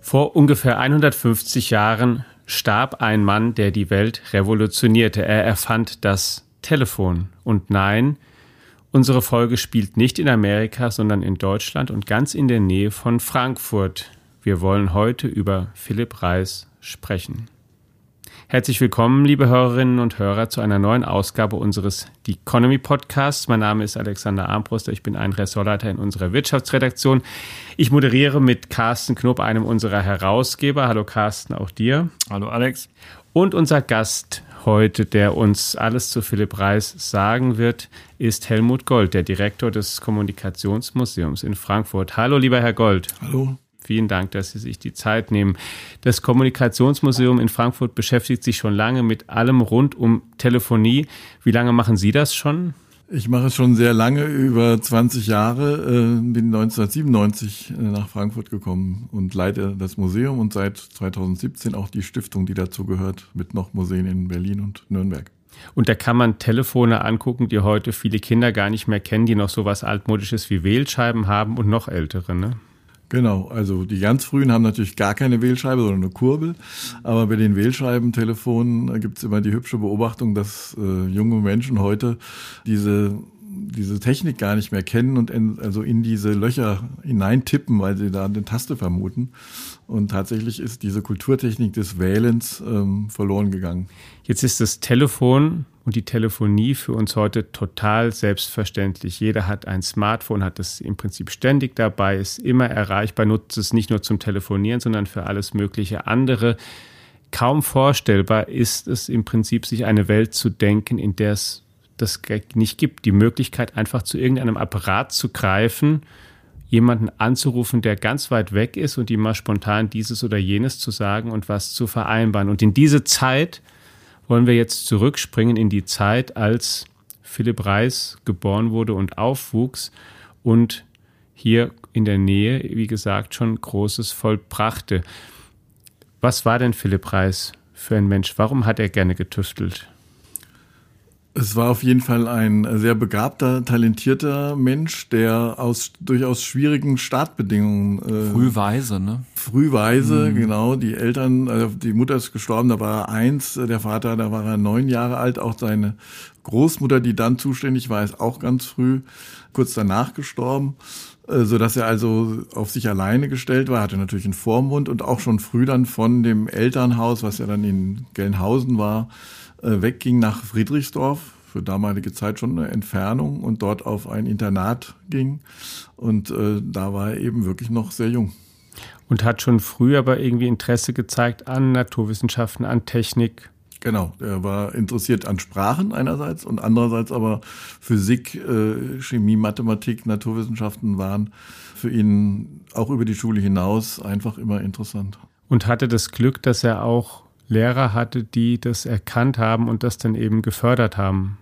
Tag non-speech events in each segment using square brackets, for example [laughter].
Vor ungefähr 150 Jahren starb ein Mann, der die Welt revolutionierte. Er erfand das Telefon. Und nein, unsere Folge spielt nicht in Amerika, sondern in Deutschland und ganz in der Nähe von Frankfurt. Wir wollen heute über Philipp Reis sprechen. Herzlich willkommen, liebe Hörerinnen und Hörer, zu einer neuen Ausgabe unseres The Economy Podcasts. Mein Name ist Alexander Armbruster. Ich bin ein Ressortleiter in unserer Wirtschaftsredaktion. Ich moderiere mit Carsten Knob, einem unserer Herausgeber. Hallo Carsten, auch dir. Hallo Alex. Und unser Gast heute, der uns alles zu Philipp Reis sagen wird, ist Helmut Gold, der Direktor des Kommunikationsmuseums in Frankfurt. Hallo, lieber Herr Gold. Hallo. Vielen Dank, dass Sie sich die Zeit nehmen. Das Kommunikationsmuseum in Frankfurt beschäftigt sich schon lange mit allem rund um Telefonie. Wie lange machen Sie das schon? Ich mache es schon sehr lange, über 20 Jahre, äh, bin 1997 äh, nach Frankfurt gekommen und leite das Museum und seit 2017 auch die Stiftung, die dazu gehört, mit noch Museen in Berlin und Nürnberg. Und da kann man Telefone angucken, die heute viele Kinder gar nicht mehr kennen, die noch so was altmodisches wie Wählscheiben haben und noch ältere, ne? Genau, also die ganz frühen haben natürlich gar keine Wählscheibe, sondern eine Kurbel. Aber bei den Wählscheibentelefonen gibt es immer die hübsche Beobachtung, dass äh, junge Menschen heute diese diese Technik gar nicht mehr kennen und in, also in diese Löcher hineintippen, weil sie da eine Taste vermuten. Und tatsächlich ist diese Kulturtechnik des Wählens ähm, verloren gegangen. Jetzt ist das Telefon und die Telefonie für uns heute total selbstverständlich. Jeder hat ein Smartphone, hat es im Prinzip ständig dabei, ist immer erreichbar, nutzt es nicht nur zum Telefonieren, sondern für alles mögliche andere. Kaum vorstellbar ist es im Prinzip, sich eine Welt zu denken, in der es das nicht gibt. Die Möglichkeit, einfach zu irgendeinem Apparat zu greifen, jemanden anzurufen, der ganz weit weg ist und ihm mal spontan dieses oder jenes zu sagen und was zu vereinbaren. Und in diese Zeit wollen wir jetzt zurückspringen in die Zeit, als Philipp Reis geboren wurde und aufwuchs und hier in der Nähe, wie gesagt, schon Großes vollbrachte. Was war denn Philipp Reis für ein Mensch? Warum hat er gerne getüftelt? Es war auf jeden Fall ein sehr begabter, talentierter Mensch, der aus durchaus schwierigen Startbedingungen. Äh, frühweise, ne? Frühweise, mhm. genau. Die Eltern, also die Mutter ist gestorben, da war er eins, der Vater, da war er neun Jahre alt. Auch seine Großmutter, die dann zuständig war, ist auch ganz früh, kurz danach gestorben äh, so dass er also auf sich alleine gestellt war, hatte natürlich einen Vormund und auch schon früh dann von dem Elternhaus, was ja dann in Gelnhausen war, wegging nach Friedrichsdorf, für damalige Zeit schon eine Entfernung und dort auf ein Internat ging. Und äh, da war er eben wirklich noch sehr jung. Und hat schon früh aber irgendwie Interesse gezeigt an Naturwissenschaften, an Technik. Genau, er war interessiert an Sprachen einerseits und andererseits aber Physik, äh, Chemie, Mathematik, Naturwissenschaften waren für ihn auch über die Schule hinaus einfach immer interessant. Und hatte das Glück, dass er auch Lehrer hatte, die das erkannt haben und das dann eben gefördert haben.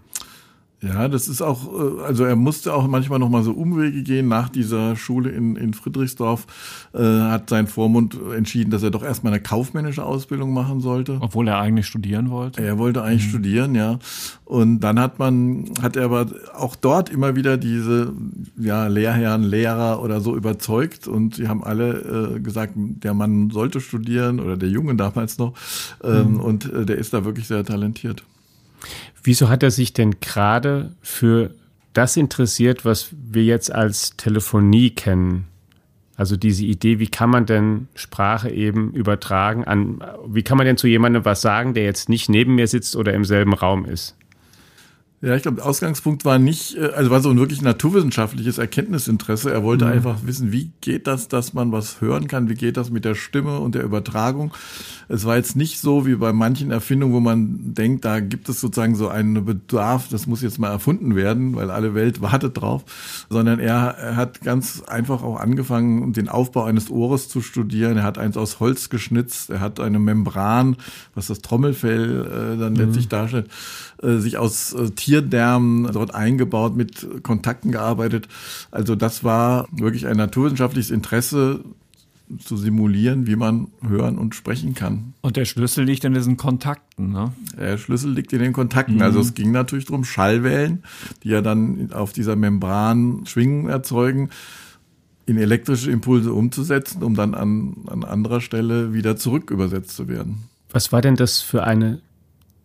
Ja, das ist auch, äh, also er musste auch manchmal noch mal so Umwege gehen. Nach dieser Schule in, in Friedrichsdorf äh, hat sein Vormund entschieden, dass er doch erstmal eine kaufmännische Ausbildung machen sollte. Obwohl er eigentlich studieren wollte. Er wollte eigentlich mhm. studieren, ja. Und dann hat man, hat er aber auch dort immer wieder diese ja, Lehrherren, Lehrer oder so überzeugt und sie haben alle äh, gesagt, der Mann sollte studieren oder der Junge damals noch. Ähm, mhm. Und äh, der ist da wirklich sehr talentiert. Wieso hat er sich denn gerade für das interessiert, was wir jetzt als Telefonie kennen? Also diese Idee, wie kann man denn Sprache eben übertragen an, wie kann man denn zu jemandem was sagen, der jetzt nicht neben mir sitzt oder im selben Raum ist? Ja, ich glaube, Ausgangspunkt war nicht, äh, also war so ein wirklich naturwissenschaftliches Erkenntnisinteresse. Er wollte mhm. einfach wissen, wie geht das, dass man was hören kann, wie geht das mit der Stimme und der Übertragung. Es war jetzt nicht so wie bei manchen Erfindungen, wo man denkt, da gibt es sozusagen so einen Bedarf, das muss jetzt mal erfunden werden, weil alle Welt [laughs] wartet drauf, sondern er, hat ganz einfach auch angefangen, den Aufbau eines Ohres zu studieren. Er hat eins aus Holz geschnitzt, er hat eine Membran, was das Trommelfell äh, dann mhm. letztlich darstellt, äh, sich aus äh, Tierdärmen dort eingebaut, mit Kontakten gearbeitet. Also das war wirklich ein naturwissenschaftliches Interesse zu simulieren, wie man hören und sprechen kann. Und der Schlüssel liegt in diesen Kontakten, ne? Der Schlüssel liegt in den Kontakten. Mhm. Also es ging natürlich darum, Schallwellen, die ja dann auf dieser Membran Schwingen erzeugen, in elektrische Impulse umzusetzen, um dann an, an anderer Stelle wieder zurück übersetzt zu werden. Was war denn das für eine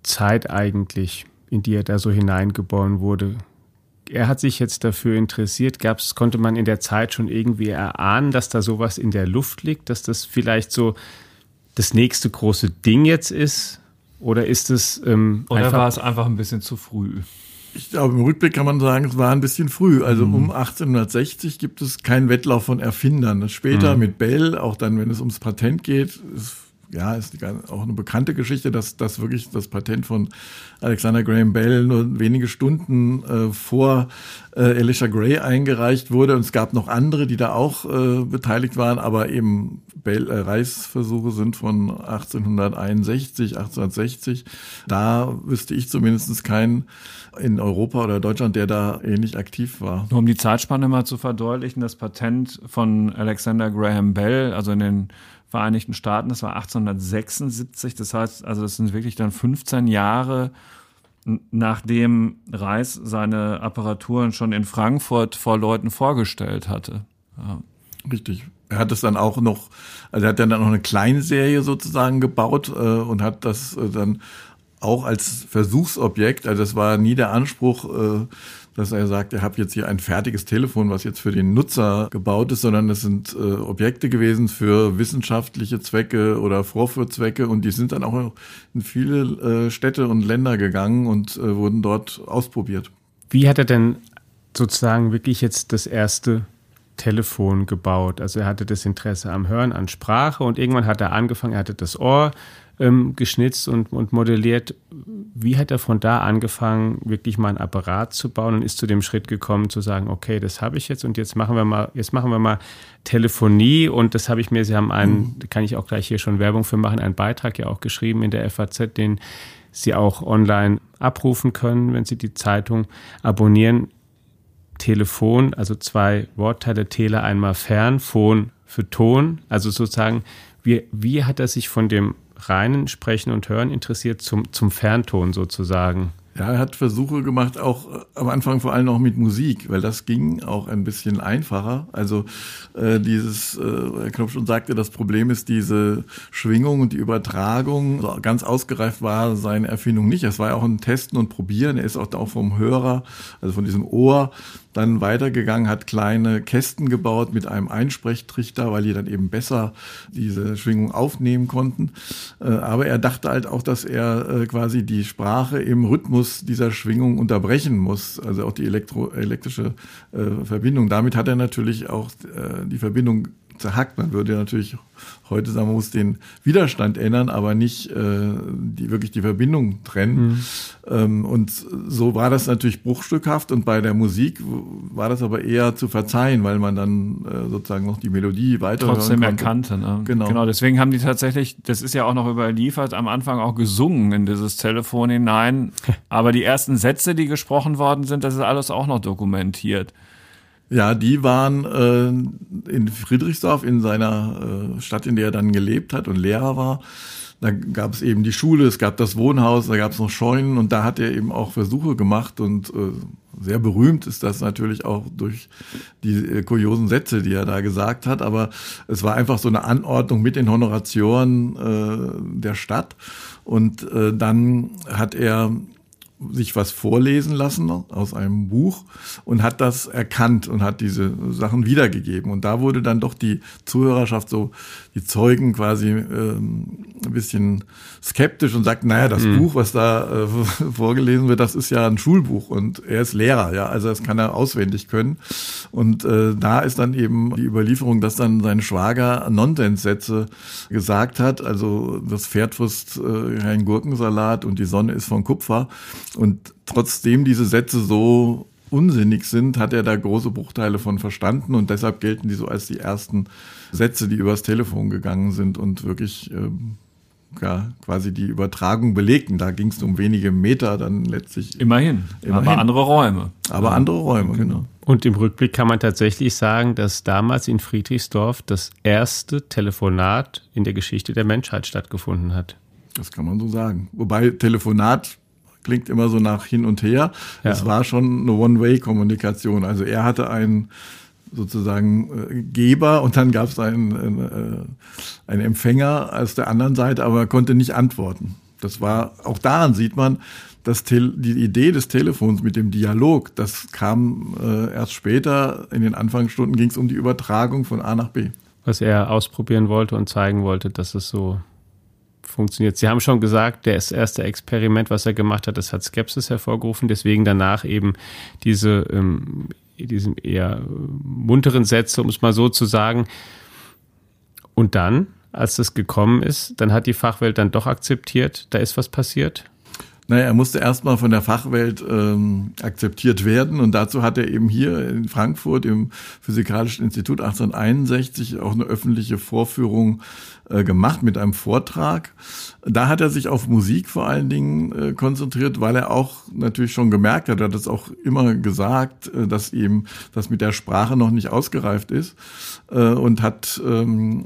Zeit eigentlich, in die er da so hineingeboren wurde? Er hat sich jetzt dafür interessiert. Gab's, konnte man in der Zeit schon irgendwie erahnen, dass da sowas in der Luft liegt, dass das vielleicht so das nächste große Ding jetzt ist? Oder ist es ähm, Oder war es einfach ein bisschen zu früh? Ich glaube, im Rückblick kann man sagen, es war ein bisschen früh. Also mhm. um 1860 gibt es keinen Wettlauf von Erfindern. Später mhm. mit Bell, auch dann, wenn es ums Patent geht, ist ja, ist auch eine bekannte Geschichte, dass das wirklich das Patent von Alexander Graham Bell nur wenige Stunden äh, vor äh, Elisha Gray eingereicht wurde. Und es gab noch andere, die da auch äh, beteiligt waren, aber eben Bell, äh, Reichsversuche sind von 1861, 1860. Da wüsste ich zumindest keinen in Europa oder Deutschland, der da ähnlich aktiv war. Nur um die Zeitspanne mal zu verdeutlichen, das Patent von Alexander Graham Bell, also in den Vereinigten Staaten, das war 1876, das heißt, also das sind wirklich dann 15 Jahre nachdem Reis seine Apparaturen schon in Frankfurt vor Leuten vorgestellt hatte. Ja. Richtig. Er hat es dann auch noch, also er hat dann noch eine kleine Serie sozusagen gebaut äh, und hat das äh, dann auch als Versuchsobjekt, also das war nie der Anspruch, äh, dass er sagt, ihr habt jetzt hier ein fertiges Telefon, was jetzt für den Nutzer gebaut ist, sondern es sind äh, Objekte gewesen für wissenschaftliche Zwecke oder Vorführzwecke und die sind dann auch in viele äh, Städte und Länder gegangen und äh, wurden dort ausprobiert. Wie hat er denn sozusagen wirklich jetzt das erste Telefon gebaut? Also er hatte das Interesse am Hören, an Sprache und irgendwann hat er angefangen, er hatte das Ohr ähm, geschnitzt und, und modelliert. Wie hat er von da angefangen, wirklich mal ein Apparat zu bauen und ist zu dem Schritt gekommen, zu sagen, okay, das habe ich jetzt und jetzt machen wir mal, jetzt machen wir mal Telefonie und das habe ich mir, Sie haben einen, mhm. da kann ich auch gleich hier schon Werbung für machen, einen Beitrag ja auch geschrieben in der FAZ, den Sie auch online abrufen können, wenn Sie die Zeitung abonnieren. Telefon, also zwei Wortteile, Tele einmal fern, Phon für Ton, also sozusagen, wie, wie hat er sich von dem reinen Sprechen und Hören interessiert zum, zum Fernton sozusagen. Ja, er hat Versuche gemacht, auch äh, am Anfang vor allem auch mit Musik, weil das ging auch ein bisschen einfacher. Also äh, dieses, äh, Herr Knopf schon sagte, das Problem ist diese Schwingung und die Übertragung. So ganz ausgereift war seine Erfindung nicht. Es war ja auch ein Testen und Probieren. Er ist auch, auch vom Hörer, also von diesem Ohr dann weitergegangen, hat kleine Kästen gebaut mit einem Einsprechtrichter, weil die dann eben besser diese Schwingung aufnehmen konnten. Äh, aber er dachte halt auch, dass er äh, quasi die Sprache im Rhythmus dieser Schwingung unterbrechen muss, also auch die elektro elektrische äh, Verbindung. Damit hat er natürlich auch die Verbindung zerhackt. Man würde natürlich heute sagen, man muss den Widerstand ändern, aber nicht äh, die, wirklich die Verbindung trennen. Mhm. Ähm, und so war das natürlich bruchstückhaft und bei der Musik war das aber eher zu verzeihen, weil man dann äh, sozusagen noch die Melodie weiter Trotzdem erkannte. Ne? Genau. genau, deswegen haben die tatsächlich, das ist ja auch noch überliefert, am Anfang auch gesungen in dieses Telefon hinein. [laughs] aber die ersten Sätze, die gesprochen worden sind, das ist alles auch noch dokumentiert. Ja, die waren äh, in Friedrichsdorf, in seiner äh, Stadt, in der er dann gelebt hat und Lehrer war. Da gab es eben die Schule, es gab das Wohnhaus, da gab es noch Scheunen und da hat er eben auch Versuche gemacht und äh, sehr berühmt ist das natürlich auch durch die äh, kuriosen Sätze, die er da gesagt hat. Aber es war einfach so eine Anordnung mit den Honoratioren äh, der Stadt. Und äh, dann hat er sich was vorlesen lassen aus einem Buch und hat das erkannt und hat diese Sachen wiedergegeben. Und da wurde dann doch die Zuhörerschaft so, die Zeugen quasi ähm, ein bisschen skeptisch und sagt, naja, das mhm. Buch, was da äh, [laughs] vorgelesen wird, das ist ja ein Schulbuch und er ist Lehrer, ja, also das kann er auswendig können. Und äh, da ist dann eben die Überlieferung, dass dann sein Schwager Nonsenssätze gesagt hat, also das Pferd frisst äh, keinen Gurkensalat und die Sonne ist von Kupfer. Und trotzdem diese Sätze so unsinnig sind, hat er da große Bruchteile von verstanden und deshalb gelten die so als die ersten Sätze, die übers Telefon gegangen sind und wirklich ähm, ja, quasi die Übertragung belegten. Da ging es um wenige Meter dann letztlich. Immerhin, immerhin. aber andere Räume. Aber ja. andere Räume, genau. Und im Rückblick kann man tatsächlich sagen, dass damals in Friedrichsdorf das erste Telefonat in der Geschichte der Menschheit stattgefunden hat. Das kann man so sagen. Wobei Telefonat klingt immer so nach hin und her. Es war schon eine One-Way-Kommunikation. Also er hatte einen sozusagen äh, Geber und dann gab es einen, einen, einen Empfänger aus der anderen Seite, aber er konnte nicht antworten. Das war, auch daran sieht man, dass die Idee des Telefons mit dem Dialog, das kam äh, erst später, in den Anfangsstunden ging es um die Übertragung von A nach B. Was er ausprobieren wollte und zeigen wollte, dass es so funktioniert. Sie haben schon gesagt, das erste Experiment, was er gemacht hat, das hat Skepsis hervorgerufen, deswegen danach eben diese, ähm, diesen eher munteren Sätze, um es mal so zu sagen. Und dann, als das gekommen ist, dann hat die Fachwelt dann doch akzeptiert, da ist was passiert. Naja, er musste erstmal von der Fachwelt ähm, akzeptiert werden und dazu hat er eben hier in Frankfurt im Physikalischen Institut 1861 auch eine öffentliche Vorführung äh, gemacht mit einem Vortrag. Da hat er sich auf Musik vor allen Dingen äh, konzentriert, weil er auch natürlich schon gemerkt hat, er hat es auch immer gesagt, äh, dass ihm das mit der Sprache noch nicht ausgereift ist äh, und hat ähm,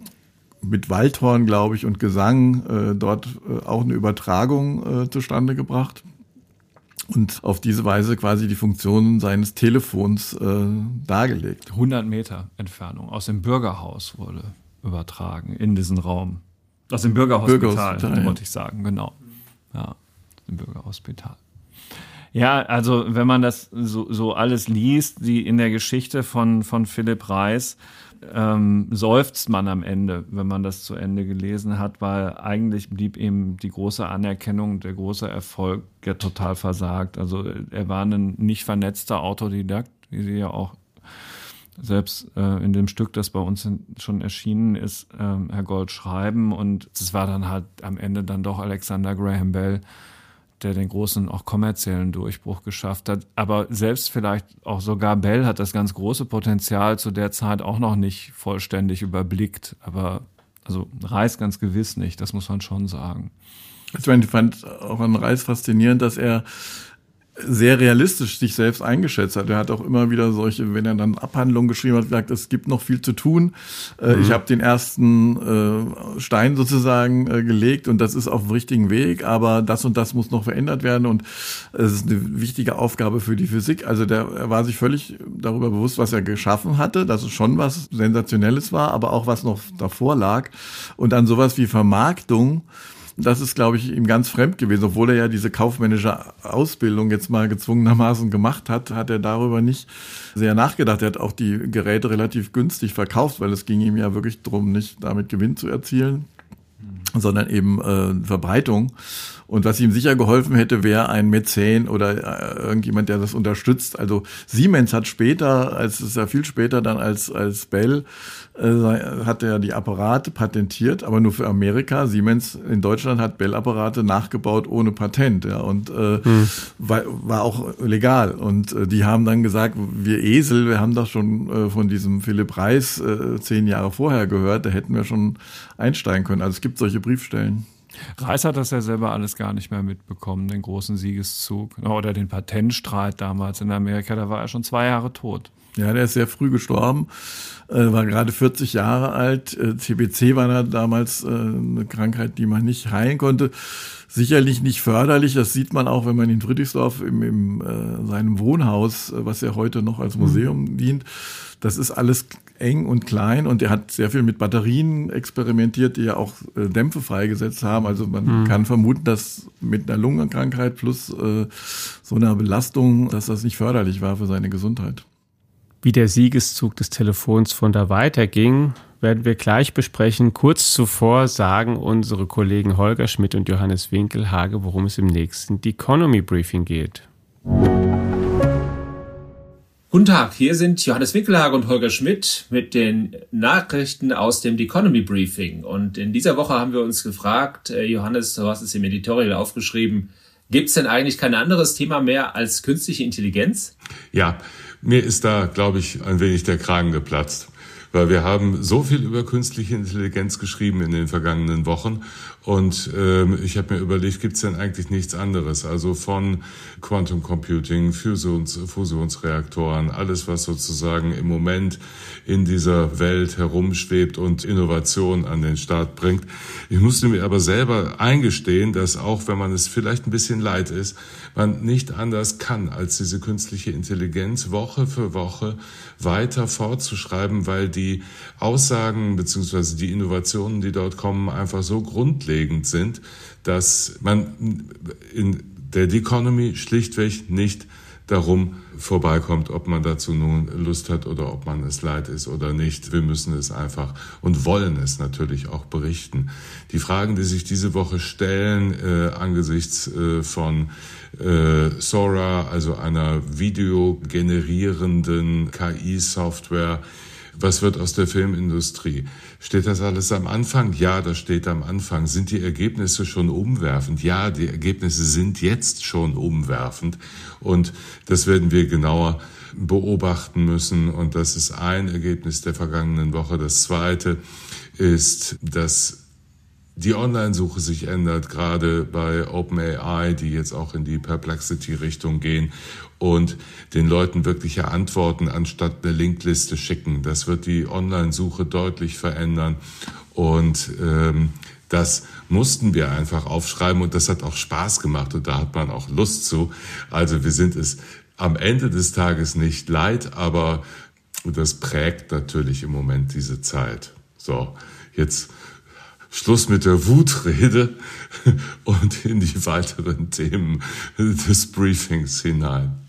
mit Waldhorn, glaube ich, und Gesang äh, dort äh, auch eine Übertragung äh, zustande gebracht und auf diese Weise quasi die Funktionen seines Telefons äh, dargelegt. 100 Meter Entfernung aus dem Bürgerhaus wurde übertragen in diesen Raum. Aus dem Bürgerhospital, Bürgerhospital wollte ich sagen, genau. Ja, im Bürgerhospital. Ja, also wenn man das so, so alles liest, die in der Geschichte von, von Philipp Reis, ähm, seufzt man am Ende, wenn man das zu Ende gelesen hat, weil eigentlich blieb ihm die große Anerkennung, der große Erfolg ja total versagt. Also er war ein nicht vernetzter Autodidakt, wie sie ja auch selbst äh, in dem Stück, das bei uns schon erschienen ist, äh, Herr Gold schreiben. Und es war dann halt am Ende dann doch Alexander Graham Bell, der den großen auch kommerziellen Durchbruch geschafft hat. Aber selbst vielleicht auch sogar Bell hat das ganz große Potenzial zu der Zeit auch noch nicht vollständig überblickt. Aber also Reis ganz gewiss nicht, das muss man schon sagen. Ich meine, ich fand auch an Reis faszinierend, dass er sehr realistisch sich selbst eingeschätzt hat. Er hat auch immer wieder solche, wenn er dann Abhandlungen geschrieben hat, gesagt, es gibt noch viel zu tun. Äh, mhm. Ich habe den ersten äh, Stein sozusagen äh, gelegt und das ist auf dem richtigen Weg, aber das und das muss noch verändert werden und es ist eine wichtige Aufgabe für die Physik. Also der, er war sich völlig darüber bewusst, was er geschaffen hatte, dass es schon was Sensationelles war, aber auch was noch davor lag. Und dann sowas wie Vermarktung, das ist, glaube ich, ihm ganz fremd gewesen. Obwohl er ja diese kaufmännische Ausbildung jetzt mal gezwungenermaßen gemacht hat, hat er darüber nicht sehr nachgedacht. Er hat auch die Geräte relativ günstig verkauft, weil es ging ihm ja wirklich darum, nicht damit Gewinn zu erzielen, sondern eben äh, Verbreitung. Und was ihm sicher geholfen hätte, wäre ein Mäzen oder äh, irgendjemand, der das unterstützt. Also Siemens hat später, als es ja viel später dann als, als Bell, äh, hat er die Apparate patentiert, aber nur für Amerika. Siemens in Deutschland hat Bell-Apparate nachgebaut ohne Patent, ja, und äh, hm. war, war auch legal. Und äh, die haben dann gesagt, wir Esel, wir haben doch schon äh, von diesem Philipp Reis äh, zehn Jahre vorher gehört, da hätten wir schon einsteigen können. Also es gibt solche Briefstellen. Reis hat das ja selber alles gar nicht mehr mitbekommen, den großen Siegeszug oder den Patentstreit damals in Amerika. Da war er schon zwei Jahre tot. Ja, der ist sehr früh gestorben, äh, war gerade 40 Jahre alt. Äh, TBC war da damals äh, eine Krankheit, die man nicht heilen konnte. Sicherlich nicht förderlich, das sieht man auch, wenn man in Friedrichsdorf im, im äh, seinem Wohnhaus, äh, was ja heute noch als Museum mhm. dient, das ist alles eng und klein und er hat sehr viel mit Batterien experimentiert, die ja auch äh, Dämpfe freigesetzt haben. Also man mhm. kann vermuten, dass mit einer Lungenkrankheit plus äh, so einer Belastung, dass das nicht förderlich war für seine Gesundheit. Wie der Siegeszug des Telefons von da weiterging, werden wir gleich besprechen. Kurz zuvor sagen unsere Kollegen Holger Schmidt und Johannes Winkelhage, worum es im nächsten Economy Briefing geht. Guten Tag, hier sind Johannes Winkelhage und Holger Schmidt mit den Nachrichten aus dem Economy Briefing. Und in dieser Woche haben wir uns gefragt, äh, Johannes, du hast es im Editorial aufgeschrieben, gibt es denn eigentlich kein anderes Thema mehr als künstliche Intelligenz? Ja, mir ist da, glaube ich, ein wenig der Kragen geplatzt weil wir haben so viel über künstliche Intelligenz geschrieben in den vergangenen Wochen und ähm, ich habe mir überlegt, gibt es denn eigentlich nichts anderes? Also von Quantum Computing, Fusions, Fusionsreaktoren, alles, was sozusagen im Moment in dieser Welt herumschwebt und Innovation an den Start bringt. Ich musste mir aber selber eingestehen, dass auch wenn man es vielleicht ein bisschen leid ist, man nicht anders kann, als diese künstliche Intelligenz Woche für Woche weiter fortzuschreiben, weil die Aussagen beziehungsweise die Innovationen, die dort kommen, einfach so grundlegend grundlegend sind, dass man in der Economy schlichtweg nicht darum vorbeikommt, ob man dazu nun Lust hat oder ob man es leid ist oder nicht. Wir müssen es einfach und wollen es natürlich auch berichten. Die Fragen, die sich diese Woche stellen äh, angesichts äh, von äh, Sora, also einer videogenerierenden KI-Software, was wird aus der Filmindustrie? Steht das alles am Anfang? Ja, das steht am Anfang. Sind die Ergebnisse schon umwerfend? Ja, die Ergebnisse sind jetzt schon umwerfend. Und das werden wir genauer beobachten müssen. Und das ist ein Ergebnis der vergangenen Woche. Das zweite ist, dass die Online-Suche sich ändert, gerade bei OpenAI, die jetzt auch in die Perplexity-Richtung gehen und den Leuten wirkliche Antworten anstatt eine Linkliste schicken. Das wird die Online-Suche deutlich verändern und ähm, das mussten wir einfach aufschreiben und das hat auch Spaß gemacht und da hat man auch Lust zu. Also wir sind es am Ende des Tages nicht leid, aber das prägt natürlich im Moment diese Zeit. So, jetzt Schluss mit der Wutrede [laughs] und in die weiteren Themen des Briefings hinein.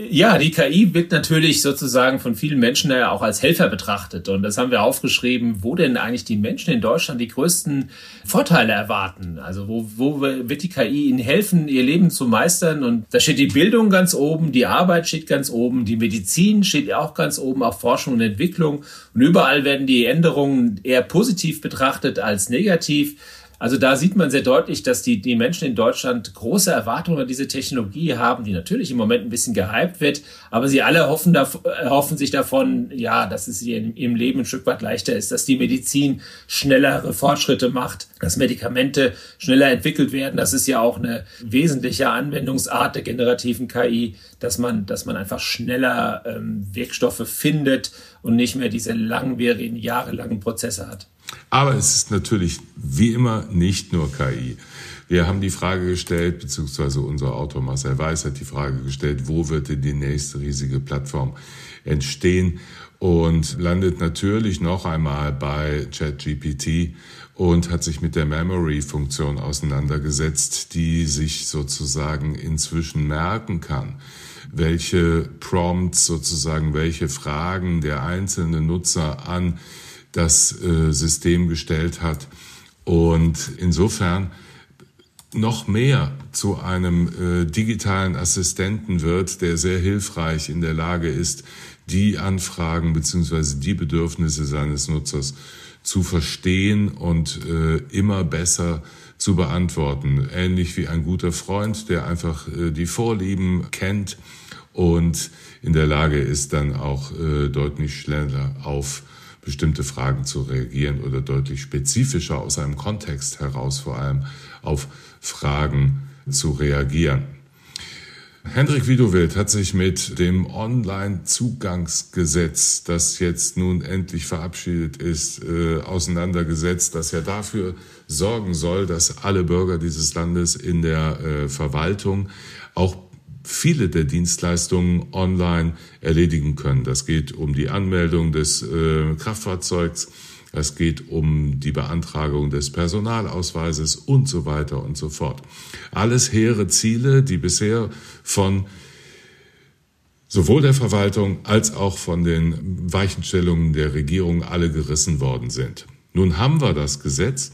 Ja, die KI wird natürlich sozusagen von vielen Menschen ja auch als Helfer betrachtet. Und das haben wir aufgeschrieben, wo denn eigentlich die Menschen in Deutschland die größten Vorteile erwarten. Also wo, wo wird die KI ihnen helfen, ihr Leben zu meistern? Und da steht die Bildung ganz oben, die Arbeit steht ganz oben, die Medizin steht auch ganz oben, auch Forschung und Entwicklung. Und überall werden die Änderungen eher positiv betrachtet als negativ. Also da sieht man sehr deutlich, dass die, die Menschen in Deutschland große Erwartungen an diese Technologie haben, die natürlich im Moment ein bisschen gehypt wird, aber sie alle hoffen, da, hoffen sich davon, ja, dass es ihnen im Leben ein Stück weit leichter ist, dass die Medizin schnellere Fortschritte macht, dass Medikamente schneller entwickelt werden. Das ist ja auch eine wesentliche Anwendungsart der generativen KI, dass man, dass man einfach schneller ähm, Wirkstoffe findet und nicht mehr diese langwierigen, jahrelangen Prozesse hat. Aber es ist natürlich wie immer nicht nur KI. Wir haben die Frage gestellt, beziehungsweise unser Autor Marcel Weiß hat die Frage gestellt, wo wird denn die nächste riesige Plattform entstehen? Und landet natürlich noch einmal bei ChatGPT und hat sich mit der Memory-Funktion auseinandergesetzt, die sich sozusagen inzwischen merken kann, welche Prompts sozusagen, welche Fragen der einzelne Nutzer an das äh, System gestellt hat. Und insofern noch mehr zu einem äh, digitalen Assistenten wird, der sehr hilfreich in der Lage ist, die Anfragen beziehungsweise die Bedürfnisse seines Nutzers zu verstehen und äh, immer besser zu beantworten. Ähnlich wie ein guter Freund, der einfach äh, die Vorlieben kennt und in der Lage ist, dann auch äh, deutlich schneller auf bestimmte Fragen zu reagieren oder deutlich spezifischer aus einem Kontext heraus vor allem auf Fragen zu reagieren. Hendrik Widowild hat sich mit dem Online-Zugangsgesetz, das jetzt nun endlich verabschiedet ist, äh, auseinandergesetzt, das ja dafür sorgen soll, dass alle Bürger dieses Landes in der äh, Verwaltung auch viele der Dienstleistungen online erledigen können. Das geht um die Anmeldung des äh, Kraftfahrzeugs, es geht um die Beantragung des Personalausweises und so weiter und so fort. Alles hehre Ziele, die bisher von sowohl der Verwaltung als auch von den Weichenstellungen der Regierung alle gerissen worden sind. Nun haben wir das Gesetz,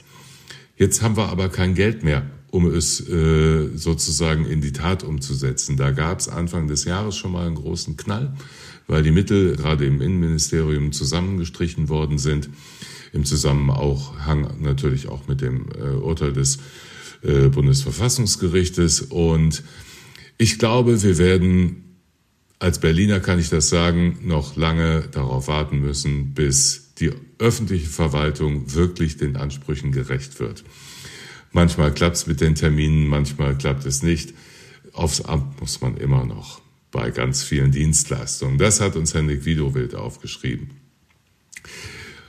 jetzt haben wir aber kein Geld mehr um es äh, sozusagen in die Tat umzusetzen. Da gab es Anfang des Jahres schon mal einen großen Knall, weil die Mittel gerade im Innenministerium zusammengestrichen worden sind, im Zusammenhang natürlich auch mit dem äh, Urteil des äh, Bundesverfassungsgerichtes. Und ich glaube, wir werden, als Berliner kann ich das sagen, noch lange darauf warten müssen, bis die öffentliche Verwaltung wirklich den Ansprüchen gerecht wird. Manchmal klappt es mit den Terminen, manchmal klappt es nicht. Aufs Amt muss man immer noch bei ganz vielen Dienstleistungen. Das hat uns Henrik Widowild aufgeschrieben.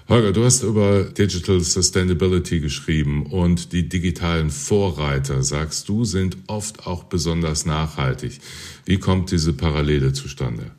Holger, du hast über Digital Sustainability geschrieben und die digitalen Vorreiter, sagst du, sind oft auch besonders nachhaltig. Wie kommt diese Parallele zustande?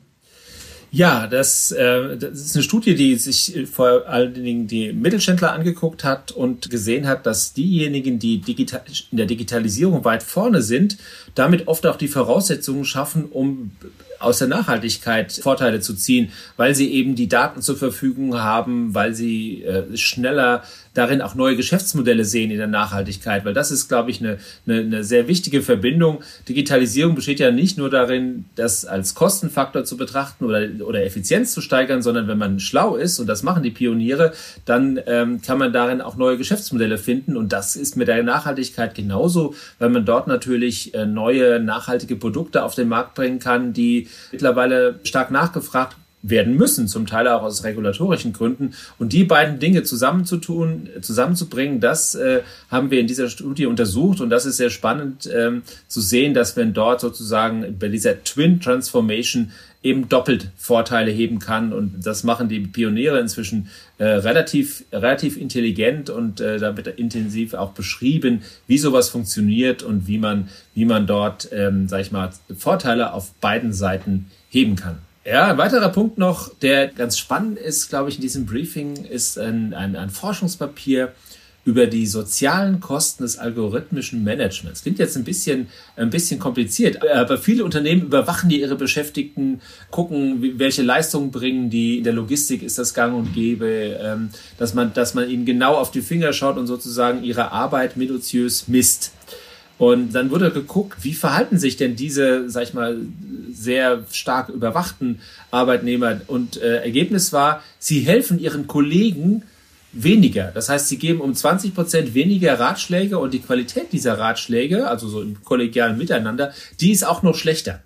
Ja, das, äh, das ist eine Studie, die sich vor allen Dingen die Mittelständler angeguckt hat und gesehen hat, dass diejenigen, die digital, in der Digitalisierung weit vorne sind, damit oft auch die Voraussetzungen schaffen, um aus der Nachhaltigkeit Vorteile zu ziehen, weil sie eben die Daten zur Verfügung haben, weil sie äh, schneller darin auch neue Geschäftsmodelle sehen in der Nachhaltigkeit, weil das ist, glaube ich, eine, eine, eine sehr wichtige Verbindung. Digitalisierung besteht ja nicht nur darin, das als Kostenfaktor zu betrachten oder, oder Effizienz zu steigern, sondern wenn man schlau ist, und das machen die Pioniere, dann ähm, kann man darin auch neue Geschäftsmodelle finden. Und das ist mit der Nachhaltigkeit genauso, weil man dort natürlich äh, neue nachhaltige Produkte auf den Markt bringen kann, die mittlerweile stark nachgefragt werden müssen, zum Teil auch aus regulatorischen Gründen. Und die beiden Dinge zusammenzutun, zusammenzubringen, das äh, haben wir in dieser Studie untersucht und das ist sehr spannend ähm, zu sehen, dass man dort sozusagen bei dieser Twin Transformation eben doppelt Vorteile heben kann und das machen die Pioniere inzwischen äh, relativ relativ intelligent und äh, da wird intensiv auch beschrieben, wie sowas funktioniert und wie man wie man dort, ähm, sag ich mal, Vorteile auf beiden Seiten heben kann. Ja, ein weiterer Punkt noch, der ganz spannend ist, glaube ich, in diesem Briefing, ist ein, ein, ein Forschungspapier über die sozialen Kosten des algorithmischen Managements. Klingt jetzt ein bisschen, ein bisschen kompliziert, aber viele Unternehmen überwachen die ihre Beschäftigten, gucken, welche Leistungen bringen die. In der Logistik ist das gang und gäbe, ähm, dass man, dass man ihnen genau auf die Finger schaut und sozusagen ihre Arbeit minutiös misst. Und dann wurde geguckt, wie verhalten sich denn diese, sag ich mal, sehr stark überwachten Arbeitnehmer. Und äh, Ergebnis war, sie helfen ihren Kollegen weniger. Das heißt, sie geben um 20 Prozent weniger Ratschläge und die Qualität dieser Ratschläge, also so im kollegialen Miteinander, die ist auch noch schlechter.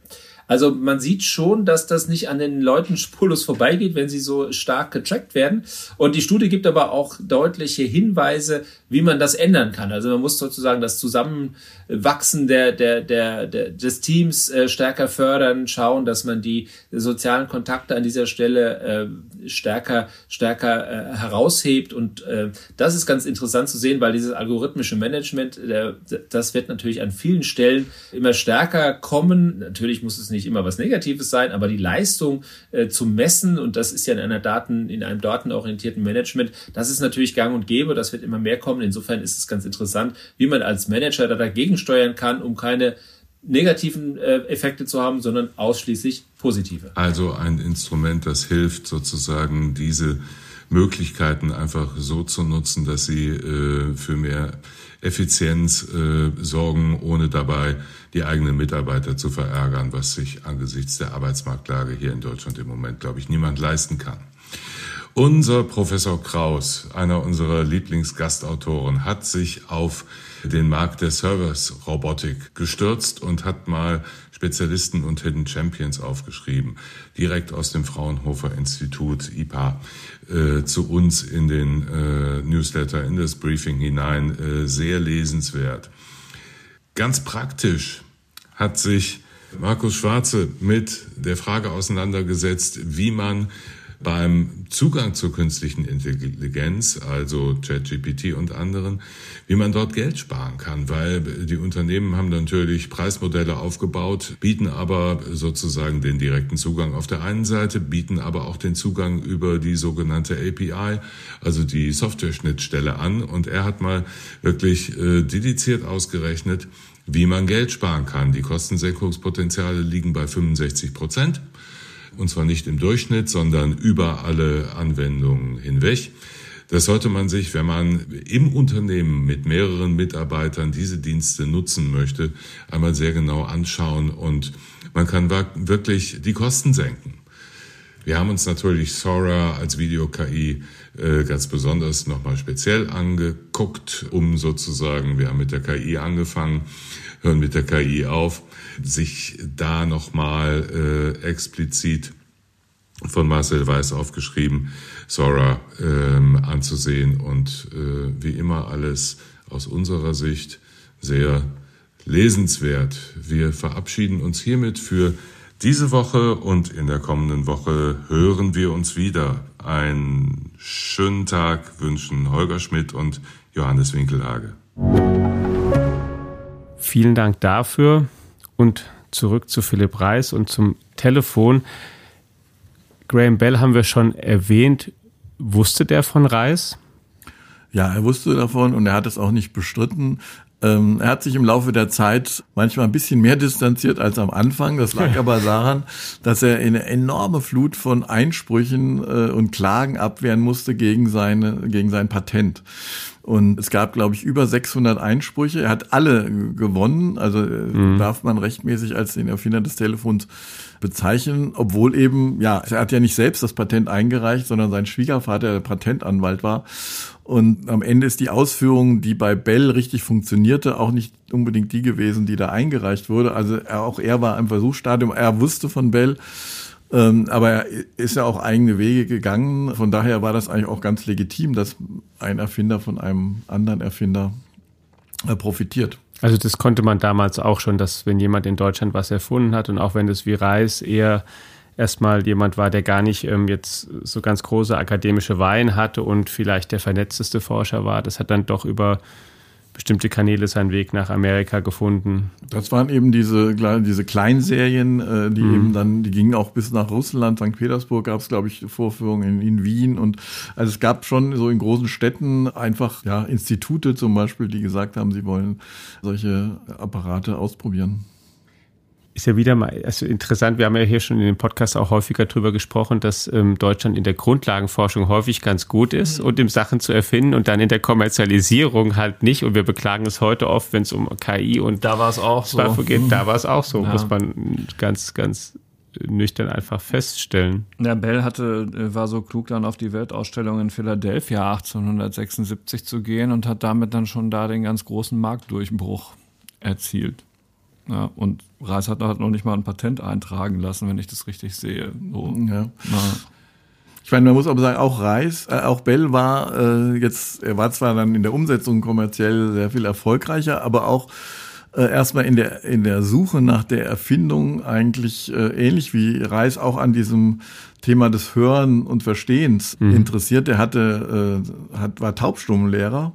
Also man sieht schon, dass das nicht an den Leuten spurlos vorbeigeht, wenn sie so stark getrackt werden. Und die Studie gibt aber auch deutliche Hinweise, wie man das ändern kann. Also man muss sozusagen das Zusammenwachsen der, der, der, der des Teams äh, stärker fördern, schauen, dass man die sozialen Kontakte an dieser Stelle äh, stärker, stärker äh, heraushebt. Und das ist ganz interessant zu sehen, weil dieses algorithmische Management, das wird natürlich an vielen Stellen immer stärker kommen. Natürlich muss es nicht immer was Negatives sein, aber die Leistung zu messen, und das ist ja in einer Daten, in einem datenorientierten Management, das ist natürlich gang und gäbe, das wird immer mehr kommen. Insofern ist es ganz interessant, wie man als Manager da dagegen steuern kann, um keine negativen äh, Effekte zu haben, sondern ausschließlich positive. Also ein Instrument, das hilft sozusagen diese Möglichkeiten einfach so zu nutzen, dass sie äh, für mehr Effizienz äh, sorgen, ohne dabei die eigenen Mitarbeiter zu verärgern, was sich angesichts der Arbeitsmarktlage hier in Deutschland im Moment, glaube ich, niemand leisten kann. Unser Professor Kraus, einer unserer Lieblingsgastautoren, hat sich auf den Markt der Service-Robotik gestürzt und hat mal Spezialisten und Hidden Champions aufgeschrieben, direkt aus dem Fraunhofer Institut IPA äh, zu uns in den äh, Newsletter, in das Briefing hinein, äh, sehr lesenswert. Ganz praktisch hat sich Markus Schwarze mit der Frage auseinandergesetzt, wie man beim Zugang zur künstlichen Intelligenz, also ChatGPT und anderen, wie man dort Geld sparen kann, weil die Unternehmen haben natürlich Preismodelle aufgebaut, bieten aber sozusagen den direkten Zugang auf der einen Seite, bieten aber auch den Zugang über die sogenannte API, also die Software-Schnittstelle an. Und er hat mal wirklich äh, dediziert ausgerechnet, wie man Geld sparen kann. Die Kostensenkungspotenziale liegen bei 65 Prozent. Und zwar nicht im Durchschnitt, sondern über alle Anwendungen hinweg. Das sollte man sich, wenn man im Unternehmen mit mehreren Mitarbeitern diese Dienste nutzen möchte, einmal sehr genau anschauen und man kann wirklich die Kosten senken. Wir haben uns natürlich Sora als Video-KI äh, ganz besonders nochmal speziell angeguckt, um sozusagen, wir haben mit der KI angefangen, hören mit der KI auf, sich da nochmal äh, explizit von Marcel Weiß aufgeschrieben, Sora ähm, anzusehen und äh, wie immer alles aus unserer Sicht sehr lesenswert. Wir verabschieden uns hiermit für diese Woche und in der kommenden Woche hören wir uns wieder. Einen schönen Tag wünschen Holger Schmidt und Johannes Winkelhage. Vielen Dank dafür und zurück zu Philipp Reis und zum Telefon. Graham Bell haben wir schon erwähnt. Wusste der von Reis? Ja, er wusste davon und er hat es auch nicht bestritten. Ähm, er hat sich im Laufe der Zeit manchmal ein bisschen mehr distanziert als am Anfang. Das lag [laughs] aber daran, dass er eine enorme Flut von Einsprüchen äh, und Klagen abwehren musste gegen seine, gegen sein Patent. Und es gab, glaube ich, über 600 Einsprüche. Er hat alle gewonnen. Also äh, mhm. darf man rechtmäßig als den Erfinder des Telefons bezeichnen, obwohl eben, ja, er hat ja nicht selbst das Patent eingereicht, sondern sein Schwiegervater der Patentanwalt war. Und am Ende ist die Ausführung, die bei Bell richtig funktionierte, auch nicht unbedingt die gewesen, die da eingereicht wurde. Also auch er war im Versuchsstadium, er wusste von Bell, aber er ist ja auch eigene Wege gegangen. Von daher war das eigentlich auch ganz legitim, dass ein Erfinder von einem anderen Erfinder äh, profitiert. Also das konnte man damals auch schon, dass wenn jemand in Deutschland was erfunden hat und auch wenn es wie Reis eher erstmal jemand war, der gar nicht ähm, jetzt so ganz große akademische Weihen hatte und vielleicht der vernetzteste Forscher war, das hat dann doch über bestimmte Kanäle seinen Weg nach Amerika gefunden. Das waren eben diese, diese Kleinserien, äh, die mhm. eben dann, die gingen auch bis nach Russland, St. Petersburg gab es, glaube ich, Vorführungen in, in, Wien und also es gab schon so in großen Städten einfach ja Institute zum Beispiel, die gesagt haben, sie wollen solche Apparate ausprobieren ist ja wieder mal also interessant. Wir haben ja hier schon in dem Podcast auch häufiger darüber gesprochen, dass ähm, Deutschland in der Grundlagenforschung häufig ganz gut ist mhm. und im Sachen zu erfinden und dann in der Kommerzialisierung halt nicht. Und wir beklagen es heute oft, wenn es um KI und da war es auch so. geht. Da war es auch so, ja. muss man ganz, ganz nüchtern einfach feststellen. Ja, Bell hatte, äh, war so klug, dann auf die Weltausstellung in Philadelphia 1876 zu gehen und hat damit dann schon da den ganz großen Marktdurchbruch erzielt. Ja, und Reis hat noch nicht mal ein Patent eintragen lassen, wenn ich das richtig sehe. So. Ja. Ich meine, man muss aber sagen, auch Reis, äh, auch Bell war äh, jetzt, er war zwar dann in der Umsetzung kommerziell sehr viel erfolgreicher, aber auch äh, erstmal in der, in der Suche nach der Erfindung eigentlich äh, ähnlich wie Reis auch an diesem Thema des Hören und Verstehens mhm. interessiert. Er hatte, äh, hat, war Taubstummenlehrer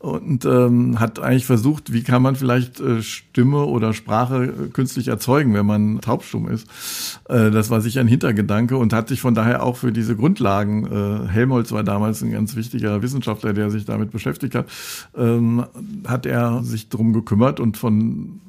und ähm, hat eigentlich versucht, wie kann man vielleicht äh, Stimme oder Sprache äh, künstlich erzeugen, wenn man taubstumm ist. Äh, das war sicher ein Hintergedanke und hat sich von daher auch für diese Grundlagen, äh, Helmholtz war damals ein ganz wichtiger Wissenschaftler, der sich damit beschäftigt hat, ähm, hat er sich drum gekümmert und von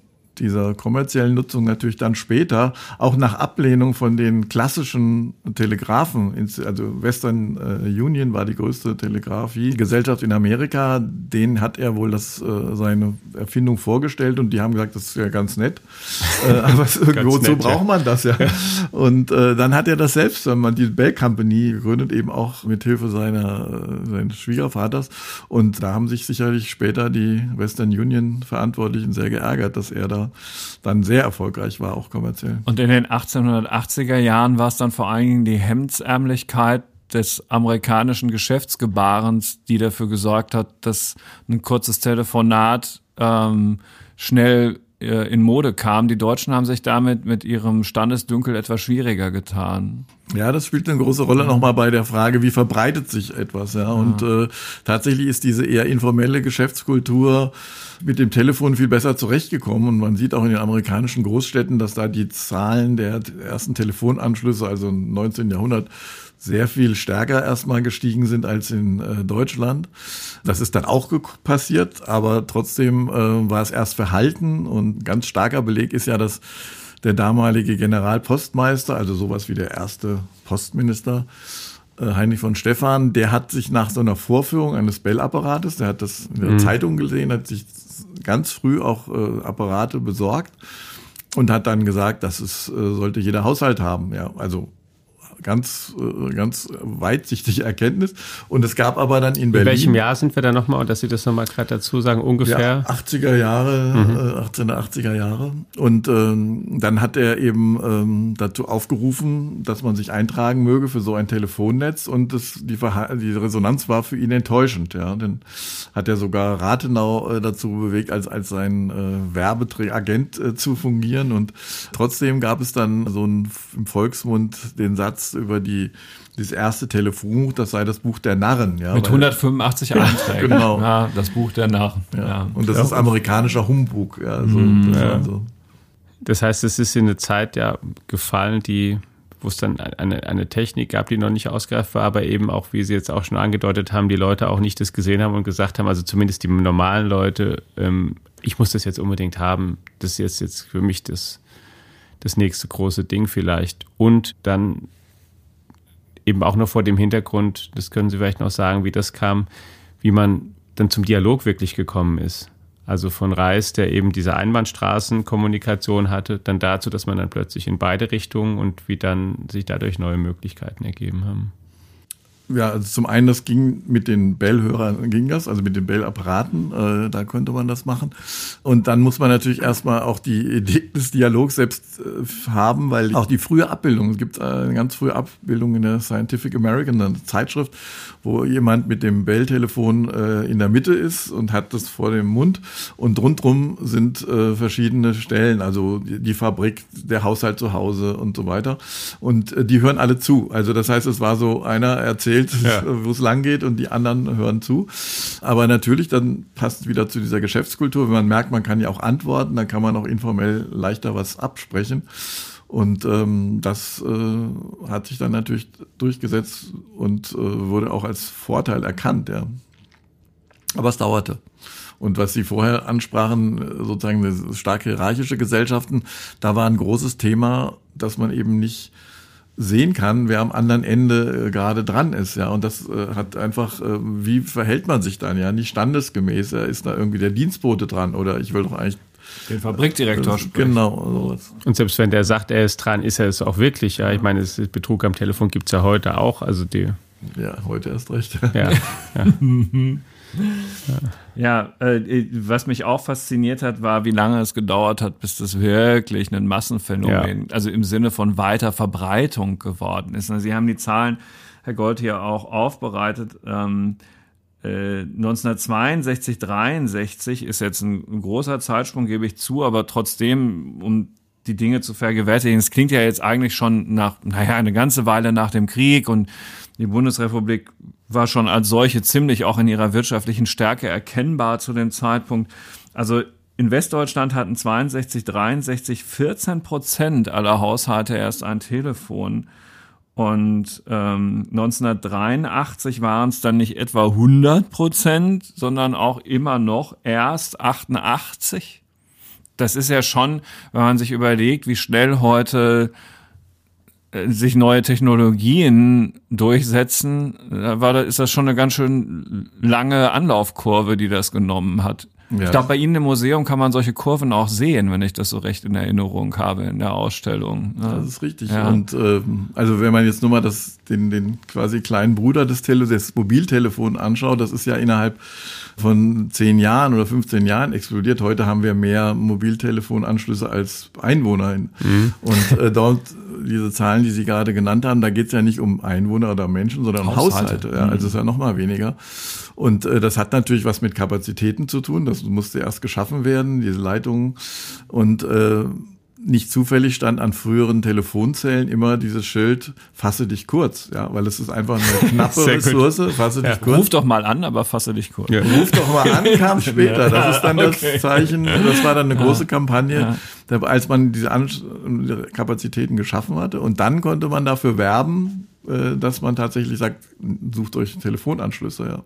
dieser kommerziellen Nutzung natürlich dann später, auch nach Ablehnung von den klassischen Telegraphen, also Western äh, Union war die größte Telegrafie-Gesellschaft in Amerika, den hat er wohl das, äh, seine Erfindung vorgestellt und die haben gesagt, das ist ja ganz nett. äh, [laughs] aber irgendwo so braucht man das ja. Und dann hat er das selbst, man die Bell Company gegründet, eben auch mit Hilfe seiner, seines Schwiegervaters. Und da haben sich sicherlich später die Western Union Verantwortlichen sehr geärgert, dass er da dann sehr erfolgreich war, auch kommerziell. Und in den 1880er Jahren war es dann vor allen Dingen die Hemdsärmlichkeit des amerikanischen Geschäftsgebarens, die dafür gesorgt hat, dass ein kurzes Telefonat ähm, schnell äh, in Mode kam. Die Deutschen haben sich damit mit ihrem Standesdünkel etwas schwieriger getan. Ja, das spielt eine große Rolle nochmal bei der Frage, wie verbreitet sich etwas. Ja, und äh, tatsächlich ist diese eher informelle Geschäftskultur mit dem Telefon viel besser zurechtgekommen. Und man sieht auch in den amerikanischen Großstädten, dass da die Zahlen der ersten Telefonanschlüsse, also im 19. Jahrhundert, sehr viel stärker erstmal gestiegen sind als in äh, Deutschland. Das ist dann auch passiert, aber trotzdem äh, war es erst verhalten und ganz starker Beleg ist ja, dass der damalige Generalpostmeister, also sowas wie der erste Postminister, äh, Heinrich von Stephan, der hat sich nach so einer Vorführung eines Bell-Apparates, der hat das in der mhm. Zeitung gesehen, hat sich ganz früh auch äh, Apparate besorgt und hat dann gesagt, das ist, äh, sollte jeder Haushalt haben. Ja, also ganz, äh, ganz weitsichtige Erkenntnis. Und es gab aber dann in Berlin. In welchem Jahr sind wir da nochmal, und dass Sie das nochmal gerade dazu sagen, ungefähr? Ja, 80er Jahre, mhm. äh, 1880er Jahre. Und ähm, dann hat er eben ähm, dazu aufgerufen, dass man sich eintragen möge für so ein Telefonnetz. Und das, die, die Resonanz war für ihn enttäuschend. Ja, dann hat er sogar Rathenau äh, dazu bewegt, als als sein äh, Werbeträgeragent äh, zu fungieren. Und trotzdem gab es dann so ein, im Volksmund den Satz über die das erste Telefonbuch, das sei das Buch der Narren. Ja, Mit 185 Einträgen. genau. Ja, das Buch der Narren. Ja. ja. Und das ja. ist amerikanischer Humbug. Ja, so, mhm, das, ja. so. das heißt, es ist in eine Zeit ja gefallen, die wo es dann eine, eine Technik gab, die noch nicht ausgereift war, aber eben auch, wie Sie jetzt auch schon angedeutet haben, die Leute auch nicht das gesehen haben und gesagt haben, also zumindest die normalen Leute, ähm, ich muss das jetzt unbedingt haben, das ist jetzt, jetzt für mich das, das nächste große Ding vielleicht. Und dann eben auch noch vor dem Hintergrund, das können Sie vielleicht noch sagen, wie das kam, wie man dann zum Dialog wirklich gekommen ist. Also von Reis, der eben diese Einbahnstraßenkommunikation hatte, dann dazu, dass man dann plötzlich in beide Richtungen und wie dann sich dadurch neue Möglichkeiten ergeben haben. Ja, also zum einen, das ging mit den Bell-Hörern, ging das, also mit den Bell-Apparaten, äh, da könnte man das machen. Und dann muss man natürlich erstmal auch die Idee des Dialogs selbst äh, haben, weil auch die frühe Abbildung, es gibt äh, eine ganz frühe Abbildung in der Scientific American, eine Zeitschrift, wo jemand mit dem Bell-Telefon äh, in der Mitte ist und hat das vor dem Mund und rundrum sind äh, verschiedene Stellen, also die, die, Fabrik, der Haushalt zu Hause und so weiter. Und äh, die hören alle zu. Also das heißt, es war so, einer erzählt, ja. wo es lang geht und die anderen hören zu. Aber natürlich, dann passt wieder zu dieser Geschäftskultur. Wenn man merkt, man kann ja auch antworten, dann kann man auch informell leichter was absprechen. Und ähm, das äh, hat sich dann natürlich durchgesetzt und äh, wurde auch als Vorteil erkannt, ja. Aber es dauerte. Und was Sie vorher ansprachen, sozusagen stark hierarchische Gesellschaften, da war ein großes Thema, dass man eben nicht sehen kann, wer am anderen Ende äh, gerade dran ist, ja. Und das äh, hat einfach, äh, wie verhält man sich dann, ja, nicht standesgemäß. Ist da irgendwie der Dienstbote dran oder ich will doch eigentlich den Fabrikdirektor sprechen. Genau. Sowas. Und selbst wenn der sagt, er ist dran, ist er es auch wirklich. Ja, ich meine, es, Betrug am Telefon gibt es ja heute auch. Also die. Ja, heute erst recht. Ja. [laughs] ja. Ja, äh, was mich auch fasziniert hat, war, wie lange es gedauert hat, bis das wirklich ein Massenphänomen, ja. also im Sinne von weiter Verbreitung geworden ist. Sie haben die Zahlen, Herr Gold, hier auch aufbereitet. Ähm, 1962, äh, 63 ist jetzt ein, ein großer Zeitsprung, gebe ich zu, aber trotzdem, um die Dinge zu vergewärtigen. Es klingt ja jetzt eigentlich schon nach, naja, eine ganze Weile nach dem Krieg und die Bundesrepublik war schon als solche ziemlich auch in ihrer wirtschaftlichen Stärke erkennbar zu dem Zeitpunkt. Also in Westdeutschland hatten 62, 63 14 Prozent aller Haushalte erst ein Telefon. Und ähm, 1983 waren es dann nicht etwa 100 Prozent, sondern auch immer noch erst 88. Das ist ja schon, wenn man sich überlegt, wie schnell heute sich neue Technologien durchsetzen, da war, ist das schon eine ganz schön lange Anlaufkurve, die das genommen hat. Ja. Ich glaube, bei Ihnen im Museum kann man solche Kurven auch sehen, wenn ich das so recht in Erinnerung habe in der Ausstellung. Das ist richtig. Ja. Und ähm, also wenn man jetzt nur mal das, den, den quasi kleinen Bruder des, Tele des Mobiltelefons anschaut, das ist ja innerhalb von zehn Jahren oder 15 Jahren explodiert. Heute haben wir mehr Mobiltelefonanschlüsse als Einwohner. Mhm. Und äh, dort diese Zahlen, die Sie gerade genannt haben, da geht es ja nicht um Einwohner oder Menschen, sondern um Haushalte. Haushalte. Ja, also ist ja noch mal weniger. Und äh, das hat natürlich was mit Kapazitäten zu tun. Das musste erst geschaffen werden, diese Leitungen. Und äh, nicht zufällig stand an früheren Telefonzellen immer dieses Schild, fasse dich kurz, ja, weil es ist einfach eine [laughs] knappe Ressource, fasse ja, dich kurz. Ruf doch mal an, aber fasse dich kurz. Ja. Ruf doch mal an, kam später. Das ist dann das [laughs] okay. Zeichen, das war dann eine große Kampagne, ja. als man diese An Kapazitäten geschaffen hatte. Und dann konnte man dafür werben, äh, dass man tatsächlich sagt, sucht euch Telefonanschlüsse, ja.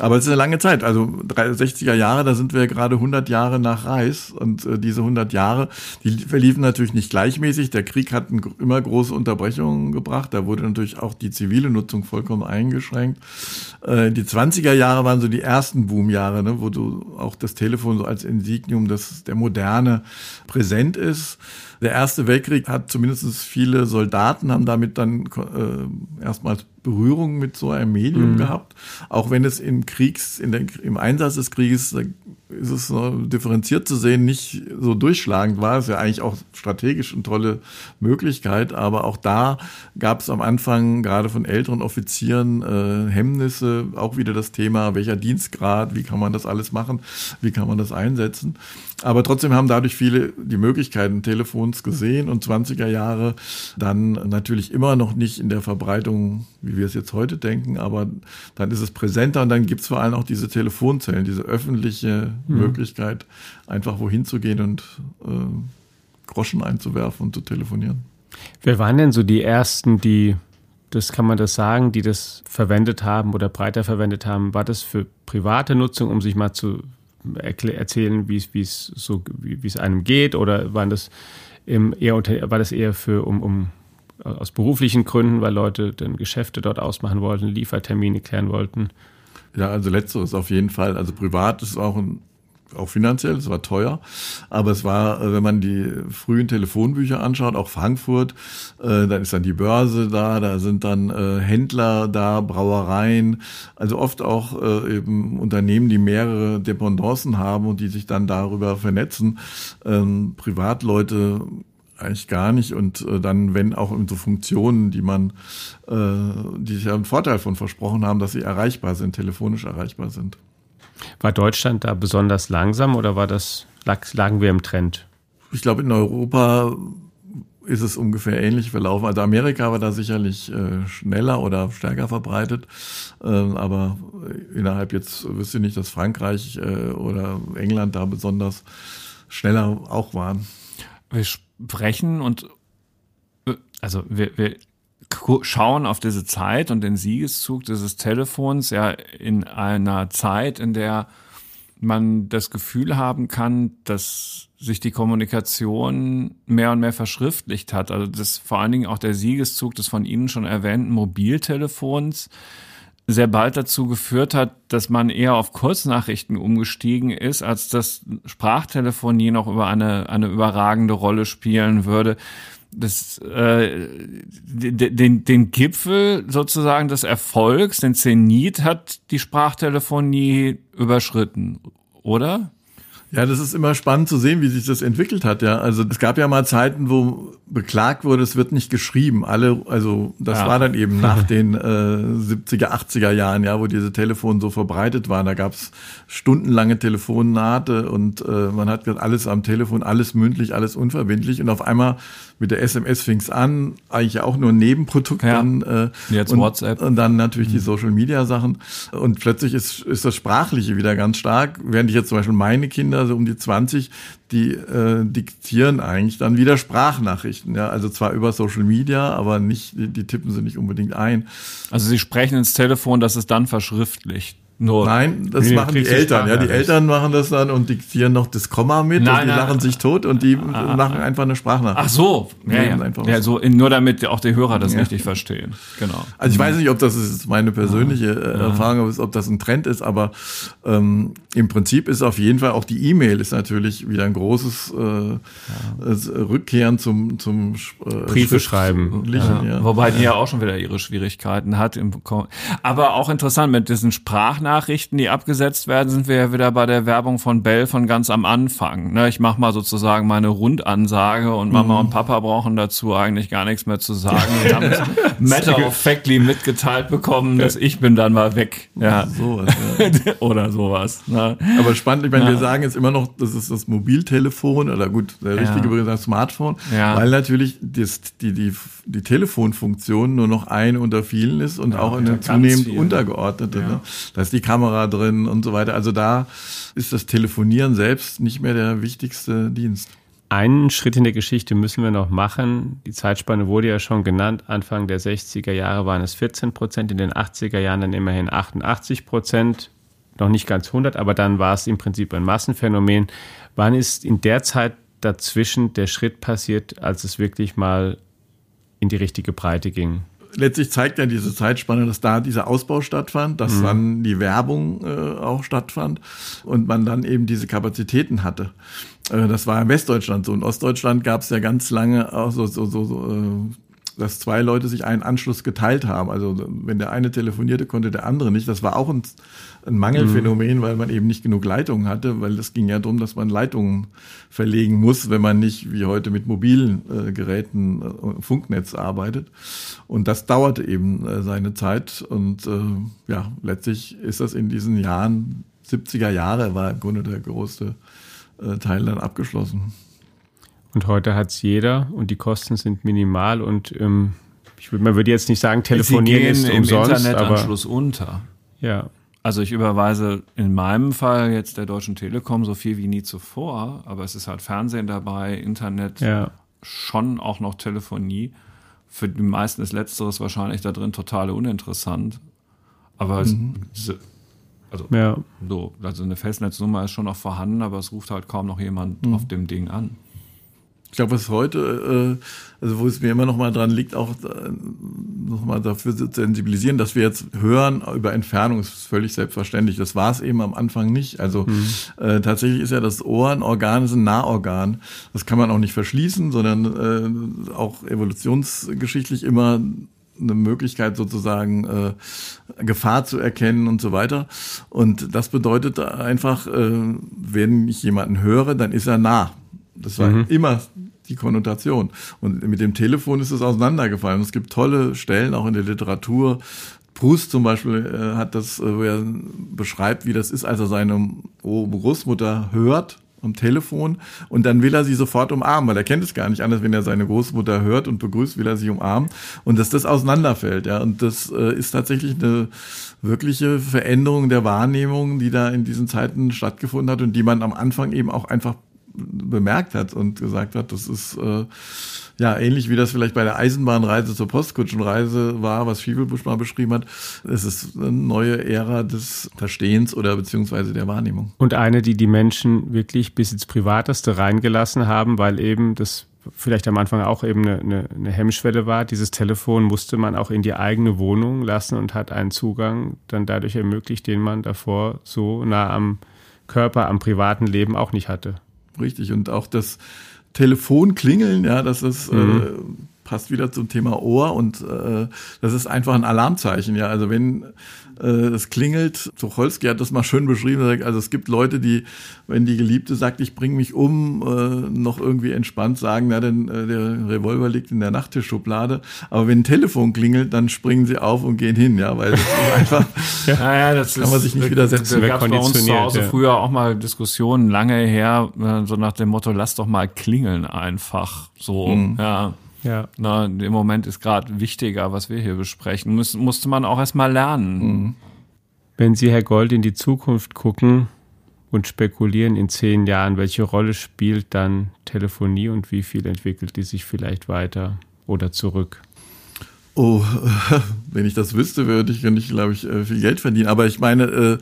Aber es ist eine lange Zeit. Also 60er Jahre, da sind wir gerade 100 Jahre nach Reis. Und äh, diese 100 Jahre, die verliefen natürlich nicht gleichmäßig. Der Krieg hat immer große Unterbrechungen gebracht. Da wurde natürlich auch die zivile Nutzung vollkommen eingeschränkt. Äh, die 20er Jahre waren so die ersten Boomjahre, ne, wo du auch das Telefon so als Insignium des, der Moderne präsent ist. Der Erste Weltkrieg hat zumindest viele Soldaten haben damit dann äh, erstmals Berührung mit so einem Medium mhm. gehabt. Auch wenn es im Kriegs, in der, im Einsatz des Krieges ist es so differenziert zu sehen, nicht so durchschlagend war. Es ja eigentlich auch strategisch eine tolle Möglichkeit, aber auch da gab es am Anfang gerade von älteren Offizieren äh, Hemmnisse, auch wieder das Thema, welcher Dienstgrad, wie kann man das alles machen, wie kann man das einsetzen. Aber trotzdem haben dadurch viele die Möglichkeiten Telefons gesehen und 20er Jahre dann natürlich immer noch nicht in der Verbreitung, wie wir es jetzt heute denken, aber dann ist es präsenter und dann gibt es vor allem auch diese Telefonzellen, diese öffentliche mhm. Möglichkeit, einfach wohin zu gehen und äh, Groschen einzuwerfen und zu telefonieren. Wer waren denn so die ersten, die das kann man das sagen, die das verwendet haben oder breiter verwendet haben? War das für private Nutzung, um sich mal zu erzählen, wie es, so, wie, es einem geht, oder waren das eher war das eher für um, um aus beruflichen Gründen, weil Leute dann Geschäfte dort ausmachen wollten, Liefertermine klären wollten? Ja, also letzteres auf jeden Fall. Also privat ist auch ein auch finanziell, es war teuer, aber es war, äh, wenn man die frühen Telefonbücher anschaut, auch Frankfurt, äh, dann ist dann die Börse da, da sind dann äh, Händler da, Brauereien, also oft auch äh, eben Unternehmen, die mehrere Dependancen haben und die sich dann darüber vernetzen. Ähm, Privatleute eigentlich gar nicht und äh, dann wenn auch in so Funktionen, die man, äh, die sich ja einen Vorteil von versprochen haben, dass sie erreichbar sind, telefonisch erreichbar sind. War Deutschland da besonders langsam oder war das, lag, lagen wir im Trend? Ich glaube, in Europa ist es ungefähr ähnlich verlaufen. Also Amerika war da sicherlich äh, schneller oder stärker verbreitet, ähm, aber innerhalb jetzt wüsste ich nicht, dass Frankreich äh, oder England da besonders schneller auch waren. Wir sprechen und äh, also wir, wir schauen auf diese Zeit und den Siegeszug dieses Telefons ja in einer Zeit, in der man das Gefühl haben kann, dass sich die Kommunikation mehr und mehr verschriftlicht hat. Also das vor allen Dingen auch der Siegeszug des von Ihnen schon erwähnten Mobiltelefons sehr bald dazu geführt hat, dass man eher auf Kurznachrichten umgestiegen ist, als dass Sprachtelefonie noch über eine, eine überragende Rolle spielen würde das, äh, den, den Gipfel sozusagen des Erfolgs, den Zenit hat die Sprachtelefonie überschritten, oder? Ja, das ist immer spannend zu sehen, wie sich das entwickelt hat. Ja, also es gab ja mal Zeiten, wo beklagt wurde, es wird nicht geschrieben. Alle, also das ja. war dann eben nach [laughs] den äh, 70er, 80er Jahren, ja, wo diese Telefone so verbreitet waren. Da gab's stundenlange Telefonate und äh, man hat gesagt, alles am Telefon, alles mündlich, alles unverbindlich. Und auf einmal mit der SMS fing's an, eigentlich ja auch nur ein Nebenprodukt. Ja. Dann, äh, Jetzt und, WhatsApp. Und dann natürlich mhm. die Social Media Sachen. Und plötzlich ist, ist das Sprachliche wieder ganz stark. Während ich jetzt zum Beispiel meine Kinder, so um die 20, die äh, diktieren eigentlich dann wieder Sprachnachrichten. Ja, also zwar über Social Media, aber nicht, die, die tippen sie nicht unbedingt ein. Also sie sprechen ins Telefon, dass es dann verschriftlicht. Nur Nein, das machen die Eltern. Ja, die Eltern machen das dann und diktieren noch das Komma mit nein, und die nein, lachen sich tot und die ah, machen einfach eine Sprachnachricht. Ach so, ja, ja. ja so in, nur damit auch die Hörer das ja. richtig verstehen. Genau. Also ich weiß nicht, ob das ist meine persönliche ja. Erfahrung, ob das ein Trend ist, aber ähm, im Prinzip ist auf jeden Fall auch die E-Mail ist natürlich wieder ein großes äh, Rückkehren zum zum äh, Briefe schreiben. Ja. Wobei die ja auch schon wieder ihre Schwierigkeiten hat. Im, aber auch interessant mit diesen Sprachnachrichten Nachrichten, die abgesetzt werden, sind wir ja wieder bei der Werbung von Bell von ganz am Anfang. Ne, ich mache mal sozusagen meine Rundansage und Mama mhm. und Papa brauchen dazu eigentlich gar nichts mehr zu sagen. [laughs] Wir haben matter of factly mitgeteilt bekommen, dass ich bin dann mal weg. Ja. Sowas, ja. [laughs] oder sowas. Ne? Aber spannend, ich meine, ja. wir sagen jetzt immer noch, das ist das Mobiltelefon oder gut, der richtige. Begriff ist das Smartphone, weil natürlich das, die, die, die Telefonfunktion nur noch eine unter vielen ist und auch eine zunehmend untergeordnete. Ne? Da ist die Kamera drin und so weiter. Also da ist das Telefonieren selbst nicht mehr der wichtigste Dienst. Einen Schritt in der Geschichte müssen wir noch machen. Die Zeitspanne wurde ja schon genannt. Anfang der 60er Jahre waren es 14 Prozent, in den 80er Jahren dann immerhin 88 Prozent. noch nicht ganz 100, aber dann war es im Prinzip ein Massenphänomen. Wann ist in der Zeit dazwischen der Schritt passiert, als es wirklich mal in die richtige Breite ging? Letztlich zeigt ja diese Zeitspanne, dass da dieser Ausbau stattfand, dass mhm. dann die Werbung äh, auch stattfand und man dann eben diese Kapazitäten hatte. Äh, das war in Westdeutschland so. In Ostdeutschland gab es ja ganz lange auch so, so, so, so äh, dass zwei Leute sich einen Anschluss geteilt haben. Also wenn der eine telefonierte, konnte der andere nicht. Das war auch ein, ein Mangelphänomen, mhm. weil man eben nicht genug Leitungen hatte, weil es ging ja darum, dass man Leitungen verlegen muss, wenn man nicht wie heute mit mobilen äh, Geräten äh, Funknetz arbeitet. Und das dauerte eben äh, seine Zeit. Und äh, ja, letztlich ist das in diesen Jahren, 70er Jahre war im Grunde der größte äh, Teil dann abgeschlossen. Und heute hat es jeder und die Kosten sind minimal und ähm, ich würde, man würde jetzt nicht sagen, telefonieren ist umsonst, im Internetanschluss aber, unter. Ja. Also ich überweise in meinem Fall jetzt der Deutschen Telekom so viel wie nie zuvor, aber es ist halt Fernsehen dabei, Internet, ja. schon auch noch Telefonie. Für die meisten ist letzteres wahrscheinlich da drin total uninteressant. Aber mhm. es, also, ja. so, also eine Festnetznummer ist schon noch vorhanden, aber es ruft halt kaum noch jemand mhm. auf dem Ding an. Ich glaube, was heute, äh, also wo es mir immer noch mal dran liegt, auch äh, noch mal dafür zu sensibilisieren, dass wir jetzt hören über Entfernung, ist völlig selbstverständlich. Das war es eben am Anfang nicht. Also mhm. äh, tatsächlich ist ja das Ohr ein Organ, ist ein Nahorgan. Das kann man auch nicht verschließen, sondern äh, auch evolutionsgeschichtlich immer eine Möglichkeit sozusagen äh, Gefahr zu erkennen und so weiter. Und das bedeutet einfach, äh, wenn ich jemanden höre, dann ist er nah. Das war mhm. immer die Konnotation. Und mit dem Telefon ist es auseinandergefallen. Es gibt tolle Stellen auch in der Literatur. Proust zum Beispiel äh, hat das, äh, wo er beschreibt, wie das ist, als er seine Großmutter hört am Telefon und dann will er sie sofort umarmen, weil er kennt es gar nicht anders, wenn er seine Großmutter hört und begrüßt, will er sie umarmen und dass das auseinanderfällt, ja und das äh, ist tatsächlich eine wirkliche Veränderung der Wahrnehmung, die da in diesen Zeiten stattgefunden hat und die man am Anfang eben auch einfach bemerkt hat und gesagt hat, das ist äh, ja ähnlich wie das vielleicht bei der Eisenbahnreise zur Postkutschenreise war, was Schiefelbusch mal beschrieben hat. Es ist eine neue Ära des Verstehens oder beziehungsweise der Wahrnehmung. Und eine, die die Menschen wirklich bis ins Privateste reingelassen haben, weil eben das vielleicht am Anfang auch eben eine, eine, eine Hemmschwelle war. Dieses Telefon musste man auch in die eigene Wohnung lassen und hat einen Zugang dann dadurch ermöglicht, den man davor so nah am Körper, am privaten Leben auch nicht hatte. Richtig. Und auch das Telefonklingeln, ja, das ist, mhm. äh, passt wieder zum Thema Ohr und äh, das ist einfach ein Alarmzeichen, ja. Also wenn äh, es klingelt. Tucholsky hat das mal schön beschrieben. Also es gibt Leute, die, wenn die Geliebte sagt, ich bringe mich um, äh, noch irgendwie entspannt sagen, na, denn äh, der Revolver liegt in der Nachttischschublade. Aber wenn ein Telefon klingelt, dann springen sie auf und gehen hin, ja, weil das ist einfach, [laughs] ja, ja, das kann man sich nicht widersetzen. Da gab bei uns zu Hause ja. früher auch mal Diskussionen lange her, äh, so nach dem Motto, lass doch mal klingeln einfach, so, mhm. ja. Ja. Na, Im Moment ist gerade wichtiger, was wir hier besprechen. Muss, musste man auch erstmal lernen. Mhm. Wenn Sie, Herr Gold, in die Zukunft gucken und spekulieren in zehn Jahren, welche Rolle spielt dann Telefonie und wie viel entwickelt die sich vielleicht weiter oder zurück? Oh, [laughs] wenn ich das wüsste, würde ich, könnte ich, glaube ich, äh, viel Geld verdienen. Aber ich meine, äh,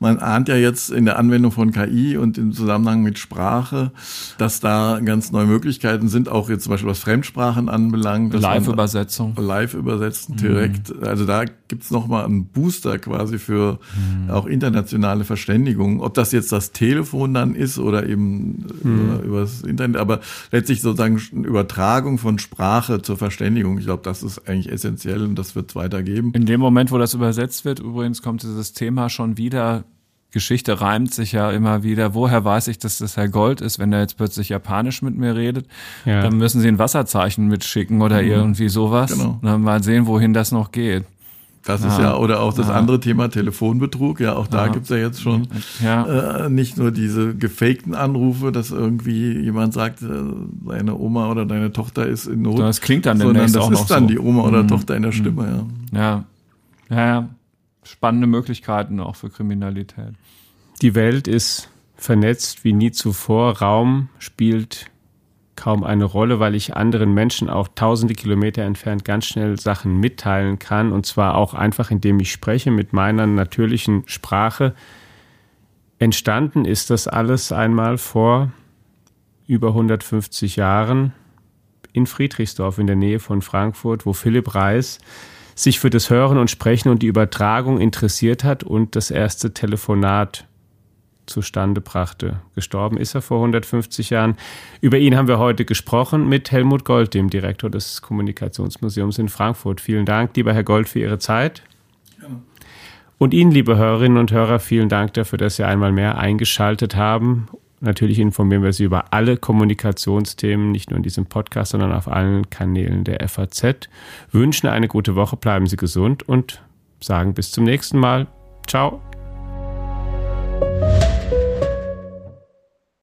man ahnt ja jetzt in der Anwendung von KI und im Zusammenhang mit Sprache, dass da ganz neue Möglichkeiten sind, auch jetzt zum Beispiel was Fremdsprachen anbelangt. Live-Übersetzung. Live-Übersetzen direkt. Mhm. Also da gibt's noch mal einen Booster quasi für mhm. auch internationale Verständigung. Ob das jetzt das Telefon dann ist oder eben mhm. über, übers Internet, aber letztlich sozusagen Übertragung von Sprache zur Verständigung. Ich glaube, das ist eigentlich essentiell und das wird es weitergeben. In dem Moment, wo das übersetzt wird, übrigens kommt dieses Thema schon wieder. Geschichte reimt sich ja immer wieder. Woher weiß ich, dass das Herr Gold ist, wenn er jetzt plötzlich Japanisch mit mir redet? Ja. Dann müssen Sie ein Wasserzeichen mitschicken oder mhm. irgendwie sowas. Genau. Dann mal sehen, wohin das noch geht. Das ist ja, oder auch das ja. andere Thema Telefonbetrug. Ja, auch da ja. gibt's ja jetzt schon ja. äh, nicht nur diese gefakten Anrufe, dass irgendwie jemand sagt, äh, deine Oma oder deine Tochter ist in Not. Das klingt dann sondern das auch ist dann so. die Oma oder mhm. Tochter in der Stimme, ja. Ja. Ja, ja. Spannende Möglichkeiten auch für Kriminalität. Die Welt ist vernetzt wie nie zuvor. Raum spielt kaum eine Rolle, weil ich anderen Menschen auch tausende Kilometer entfernt ganz schnell Sachen mitteilen kann und zwar auch einfach, indem ich spreche mit meiner natürlichen Sprache. entstanden ist das alles einmal vor über 150 Jahren in Friedrichsdorf in der Nähe von Frankfurt, wo Philipp Reis sich für das Hören und Sprechen und die Übertragung interessiert hat und das erste Telefonat zustande brachte. Gestorben ist er vor 150 Jahren. Über ihn haben wir heute gesprochen mit Helmut Gold, dem Direktor des Kommunikationsmuseums in Frankfurt. Vielen Dank, lieber Herr Gold, für Ihre Zeit. Ja. Und Ihnen, liebe Hörerinnen und Hörer, vielen Dank dafür, dass Sie einmal mehr eingeschaltet haben. Natürlich informieren wir Sie über alle Kommunikationsthemen, nicht nur in diesem Podcast, sondern auf allen Kanälen der FAZ. Wünschen eine gute Woche, bleiben Sie gesund und sagen bis zum nächsten Mal. Ciao.